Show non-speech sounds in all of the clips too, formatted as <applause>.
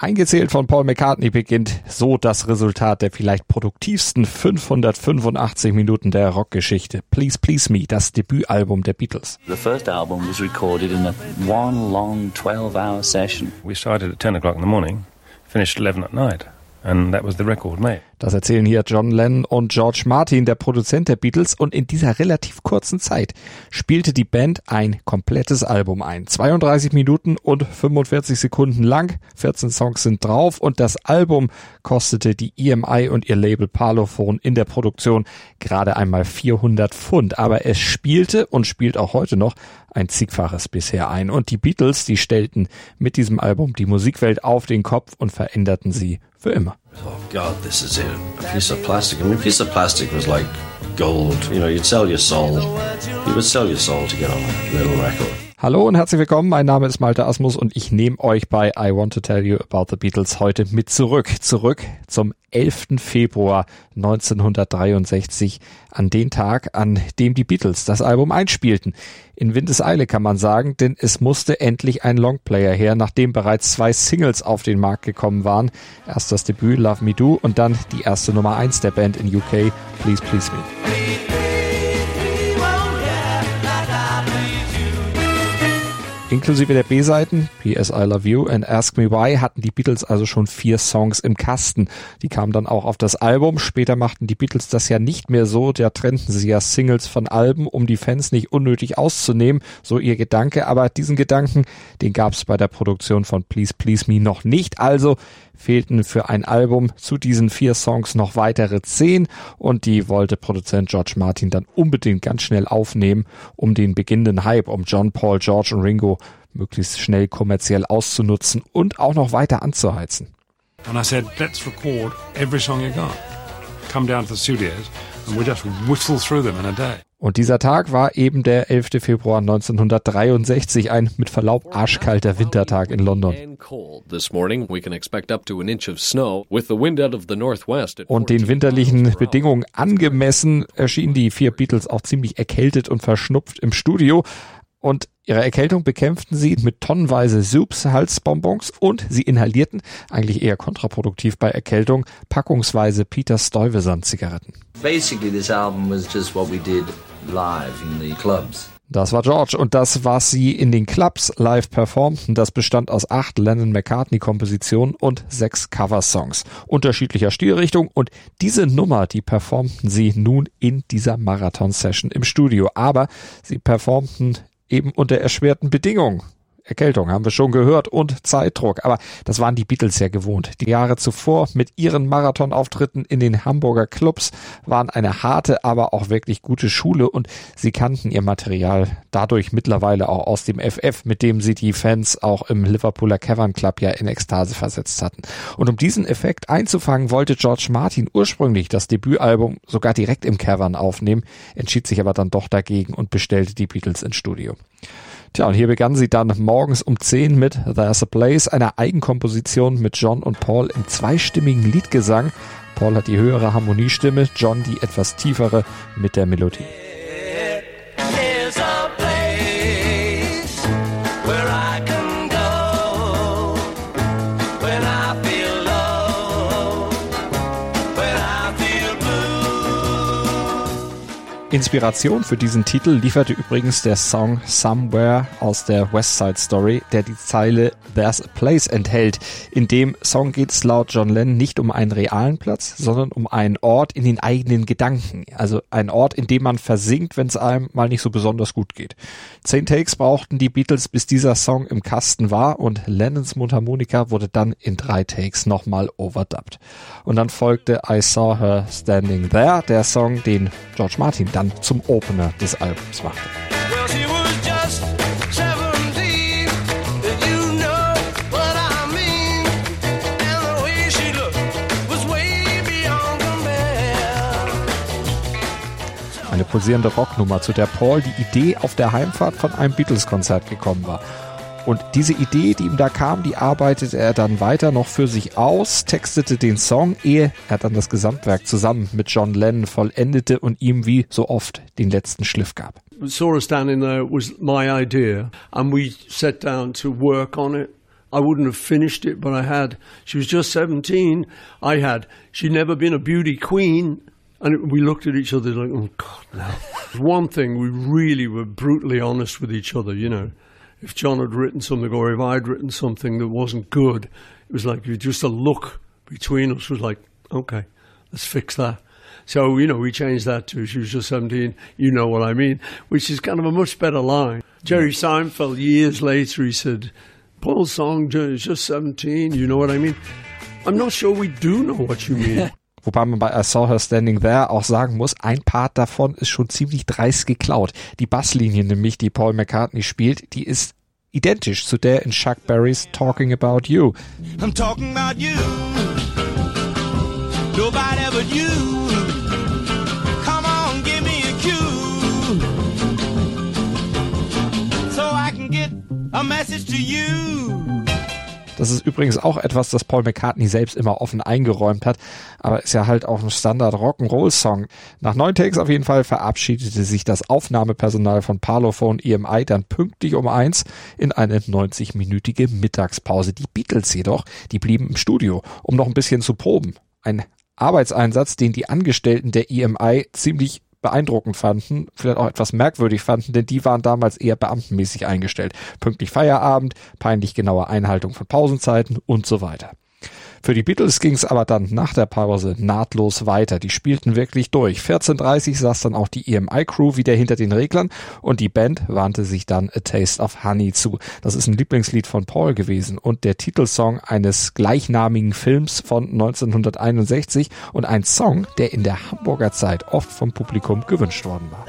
Eingezählt von Paul McCartney beginnt so das Resultat der vielleicht produktivsten 585 Minuten der Rockgeschichte. Please Please Me, das Debütalbum der Beatles. The first album was recorded in a one long 12-hour session. We started at 10 o'clock in the morning, finished 11 at night, and that was the record made. Das erzählen hier John Lennon und George Martin, der Produzent der Beatles, und in dieser relativ kurzen Zeit spielte die Band ein komplettes Album ein. 32 Minuten und 45 Sekunden lang, 14 Songs sind drauf und das Album kostete die EMI und ihr Label Parlophone in der Produktion gerade einmal 400 Pfund. Aber es spielte und spielt auch heute noch ein zigfaches bisher ein. Und die Beatles, die stellten mit diesem Album die Musikwelt auf den Kopf und veränderten sie für immer. Oh God, this is it. A piece of plastic. I mean, a piece of plastic was like gold. You know, you'd sell your soul. You would sell your soul to get on a little record. Hallo und herzlich willkommen. Mein Name ist Malte Asmus und ich nehme euch bei I Want to Tell You About the Beatles heute mit zurück. Zurück zum 11. Februar 1963, an den Tag, an dem die Beatles das Album einspielten. In Windeseile kann man sagen, denn es musste endlich ein Longplayer her, nachdem bereits zwei Singles auf den Markt gekommen waren. Erst das Debüt Love Me Do und dann die erste Nummer 1 der Band in UK, Please Please Me. Inklusive der B-Seiten, PS I Love You and Ask Me Why, hatten die Beatles also schon vier Songs im Kasten. Die kamen dann auch auf das Album. Später machten die Beatles das ja nicht mehr so. Da trennten sie ja Singles von Alben, um die Fans nicht unnötig auszunehmen. So ihr Gedanke. Aber diesen Gedanken, den gab es bei der Produktion von Please Please Me noch nicht. Also fehlten für ein Album zu diesen vier Songs noch weitere zehn und die wollte Produzent George Martin dann unbedingt ganz schnell aufnehmen, um den beginnenden Hype um John, Paul, George und Ringo möglichst schnell kommerziell auszunutzen und auch noch weiter anzuheizen. And I said, let's record every song you got. Come down to the studios and we just whittle through them in a day. Und dieser Tag war eben der 11. Februar 1963, ein mit Verlaub arschkalter Wintertag in London. Und den winterlichen Bedingungen angemessen erschienen die vier Beatles auch ziemlich erkältet und verschnupft im Studio. Und ihre Erkältung bekämpften sie mit tonnenweise Soups, Halsbonbons und sie inhalierten, eigentlich eher kontraproduktiv bei Erkältung, packungsweise Peter Stuyvesant Zigaretten. Basically, this album was just what we did live in the clubs. Das war George und das, was sie in den Clubs live performten, das bestand aus acht Lennon-McCartney-Kompositionen und sechs Coversongs unterschiedlicher Stilrichtung und diese Nummer, die performten sie nun in dieser Marathon-Session im Studio. Aber sie performten eben unter erschwerten Bedingungen. Erkältung haben wir schon gehört und Zeitdruck. Aber das waren die Beatles ja gewohnt. Die Jahre zuvor mit ihren Marathonauftritten in den Hamburger Clubs waren eine harte, aber auch wirklich gute Schule und sie kannten ihr Material dadurch mittlerweile auch aus dem FF, mit dem sie die Fans auch im Liverpooler Cavern Club ja in Ekstase versetzt hatten. Und um diesen Effekt einzufangen, wollte George Martin ursprünglich das Debütalbum sogar direkt im Cavern aufnehmen, entschied sich aber dann doch dagegen und bestellte die Beatles ins Studio. Tja, und hier begann sie dann morgens um 10 mit There's a Place, einer Eigenkomposition mit John und Paul im zweistimmigen Liedgesang. Paul hat die höhere Harmoniestimme, John die etwas tiefere mit der Melodie. Inspiration für diesen Titel lieferte übrigens der Song Somewhere aus der West Side Story, der die Zeile There's a Place enthält. In dem Song geht es laut John Lennon nicht um einen realen Platz, sondern um einen Ort in den eigenen Gedanken. Also ein Ort, in dem man versinkt, wenn es einem mal nicht so besonders gut geht. Zehn Takes brauchten die Beatles, bis dieser Song im Kasten war und Lennons Mundharmonika wurde dann in drei Takes nochmal overdubbed. Und dann folgte I Saw Her Standing There, der Song, den George Martin dann zum Opener des Albums machte. pulsierende Rocknummer, zu der Paul die Idee auf der Heimfahrt von einem Beatles-Konzert gekommen war. Und diese Idee, die ihm da kam, die arbeitete er dann weiter noch für sich aus, textete den Song, ehe er dann das Gesamtwerk zusammen mit John Lennon vollendete und ihm wie so oft den letzten Schliff gab. Us standing there was my idea, and we sat down to work on it. I wouldn't have finished it, but I had. She was just 17. I had. She'd never been a beauty queen. And we looked at each other like, oh, God, no. One thing, we really were brutally honest with each other, you know. If John had written something or if I'd written something that wasn't good, it was like just a look between us was like, okay, let's fix that. So, you know, we changed that to she was just 17, you know what I mean, which is kind of a much better line. Jerry Seinfeld, years later, he said, Paul's song is just 17, you know what I mean? I'm not sure we do know what you mean. <laughs> Wobei man bei I Saw Her Standing There auch sagen muss, ein Part davon ist schon ziemlich dreist geklaut. Die Basslinie nämlich, die Paul McCartney spielt, die ist identisch zu der in Chuck Berrys Talking About You. I'm talking about you. Nobody but you. Come on, give me a cue. So I can get a message to you. Das ist übrigens auch etwas, das Paul McCartney selbst immer offen eingeräumt hat, aber ist ja halt auch ein Standard Rock'n'Roll-Song. Nach neun Takes auf jeden Fall verabschiedete sich das Aufnahmepersonal von Parlophone EMI dann pünktlich um eins in eine 90-minütige Mittagspause. Die Beatles jedoch, die blieben im Studio, um noch ein bisschen zu proben. Ein Arbeitseinsatz, den die Angestellten der EMI ziemlich beeindruckend fanden, vielleicht auch etwas merkwürdig fanden, denn die waren damals eher beamtenmäßig eingestellt. Pünktlich Feierabend, peinlich genaue Einhaltung von Pausenzeiten und so weiter. Für die Beatles ging es aber dann nach der Pause nahtlos weiter. Die spielten wirklich durch. 14.30 saß dann auch die EMI-Crew wieder hinter den Reglern und die Band warnte sich dann A Taste of Honey zu. Das ist ein Lieblingslied von Paul gewesen und der Titelsong eines gleichnamigen Films von 1961 und ein Song, der in der Hamburger Zeit oft vom Publikum gewünscht worden war.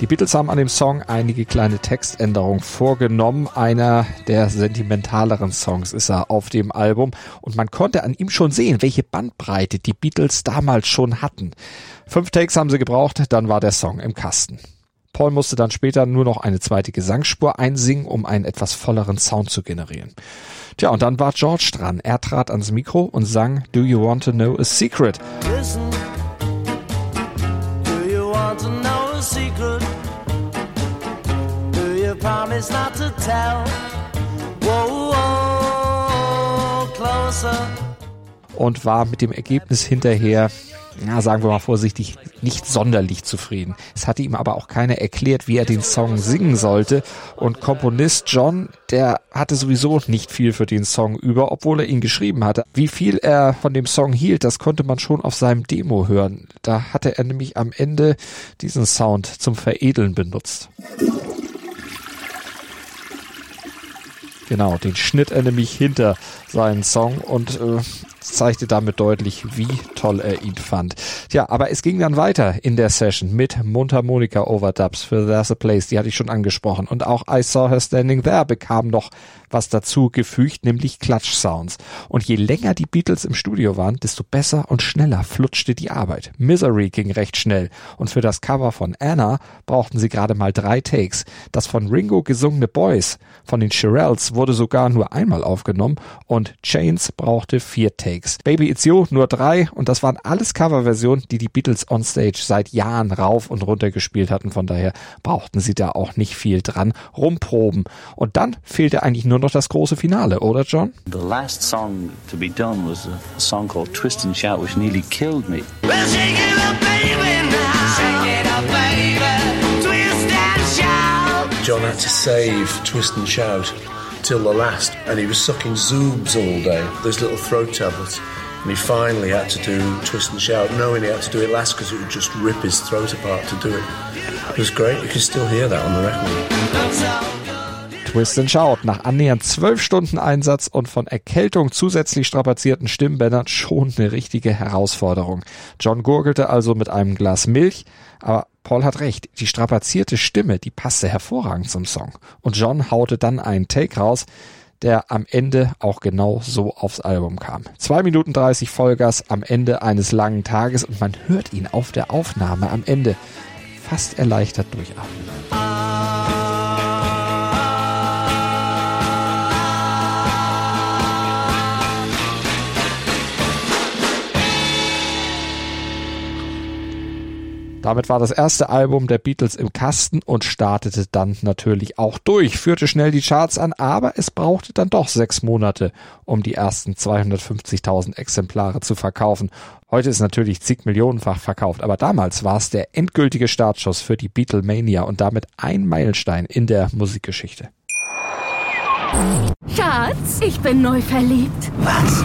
Die Beatles haben an dem Song einige kleine Textänderungen vorgenommen. Einer der sentimentaleren Songs ist er auf dem Album und man konnte an ihm schon sehen, welche Bandbreite die Beatles damals schon hatten. Fünf Takes haben sie gebraucht, dann war der Song im Kasten. Paul musste dann später nur noch eine zweite Gesangsspur einsingen, um einen etwas volleren Sound zu generieren. Tja, und dann war George dran. Er trat ans Mikro und sang Do You Want to Know a Secret? Listen. Do you want to know a secret? Promise not to tell. Whoa, whoa, closer. Und war mit dem Ergebnis hinterher ja, sagen wir mal vorsichtig, nicht sonderlich zufrieden. Es hatte ihm aber auch keiner erklärt, wie er den Song singen sollte. Und Komponist John, der hatte sowieso nicht viel für den Song über, obwohl er ihn geschrieben hatte. Wie viel er von dem Song hielt, das konnte man schon auf seinem Demo hören. Da hatte er nämlich am Ende diesen Sound zum Veredeln benutzt. Genau, den schnitt er nämlich hinter seinen Song und äh, zeigte damit deutlich, wie toll er ihn fand. Tja, aber es ging dann weiter in der Session mit Mundharmonika Overdubs für There's a Place, die hatte ich schon angesprochen. Und auch I Saw Her Standing There bekam noch was dazu gefügt, nämlich Klatsch-Sounds. Und je länger die Beatles im Studio waren, desto besser und schneller flutschte die Arbeit. Misery ging recht schnell. Und für das Cover von Anna brauchten sie gerade mal drei Takes. Das von Ringo gesungene Boys von den Shirelles wurde sogar nur einmal aufgenommen und Chains brauchte vier Takes. Takes. Baby It's You nur drei und das waren alles Coverversionen, die die Beatles on Stage seit Jahren rauf und runter gespielt hatten. Von daher brauchten sie da auch nicht viel dran rumproben. Und dann fehlte eigentlich nur noch das große Finale, oder John? The last song to be done was a song called Twist and Shout, which nearly killed me. Well, shake it up, baby, now. Shake it up, baby. Twist and shout. John had to save Twist and Shout till the last, and he was sucking Zoobs all day, those little throat tablets. And he finally had to do Twist and Shout, knowing he had to do it last because it would just rip his throat apart to do it. It was great. You can still hear that on the record. Twist and Shout. Nach annähernd zwölf Stunden Einsatz und von Erkältung zusätzlich strapazierten Stimmbändern schon eine richtige Herausforderung. John gurgelte also mit einem Glas Milch, aber Paul hat recht, die strapazierte Stimme, die passte hervorragend zum Song. Und John haute dann einen Take raus, der am Ende auch genau so aufs Album kam. Zwei Minuten dreißig Vollgas am Ende eines langen Tages und man hört ihn auf der Aufnahme am Ende fast erleichtert durchatmen. Damit war das erste Album der Beatles im Kasten und startete dann natürlich auch durch, führte schnell die Charts an, aber es brauchte dann doch sechs Monate, um die ersten 250.000 Exemplare zu verkaufen. Heute ist natürlich zig Millionenfach verkauft, aber damals war es der endgültige Startschuss für die Beatlemania und damit ein Meilenstein in der Musikgeschichte. Schatz, ich bin neu verliebt. Was?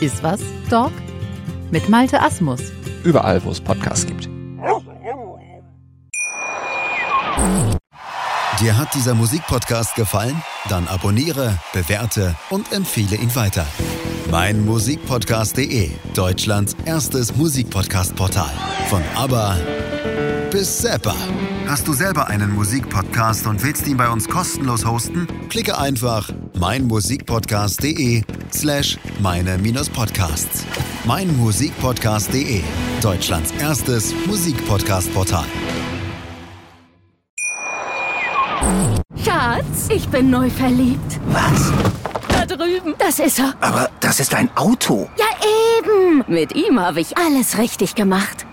Iswas Dog mit Malte Asmus. Überall, wo es Podcasts gibt. Dir hat dieser Musikpodcast gefallen? Dann abonniere, bewerte und empfehle ihn weiter. Mein Musikpodcast.de, Deutschlands erstes Musikpodcast-Portal. Von ABBA bis Zappa. Hast du selber einen Musikpodcast und willst ihn bei uns kostenlos hosten? Klicke einfach meinmusikpodcast.de slash meine-podcasts. Meinmusikpodcast.de, Deutschlands erstes Musikpodcast-Portal. Schatz, ich bin neu verliebt. Was? Da drüben. Das ist er. Aber das ist ein Auto. Ja, eben. Mit ihm habe ich alles richtig gemacht.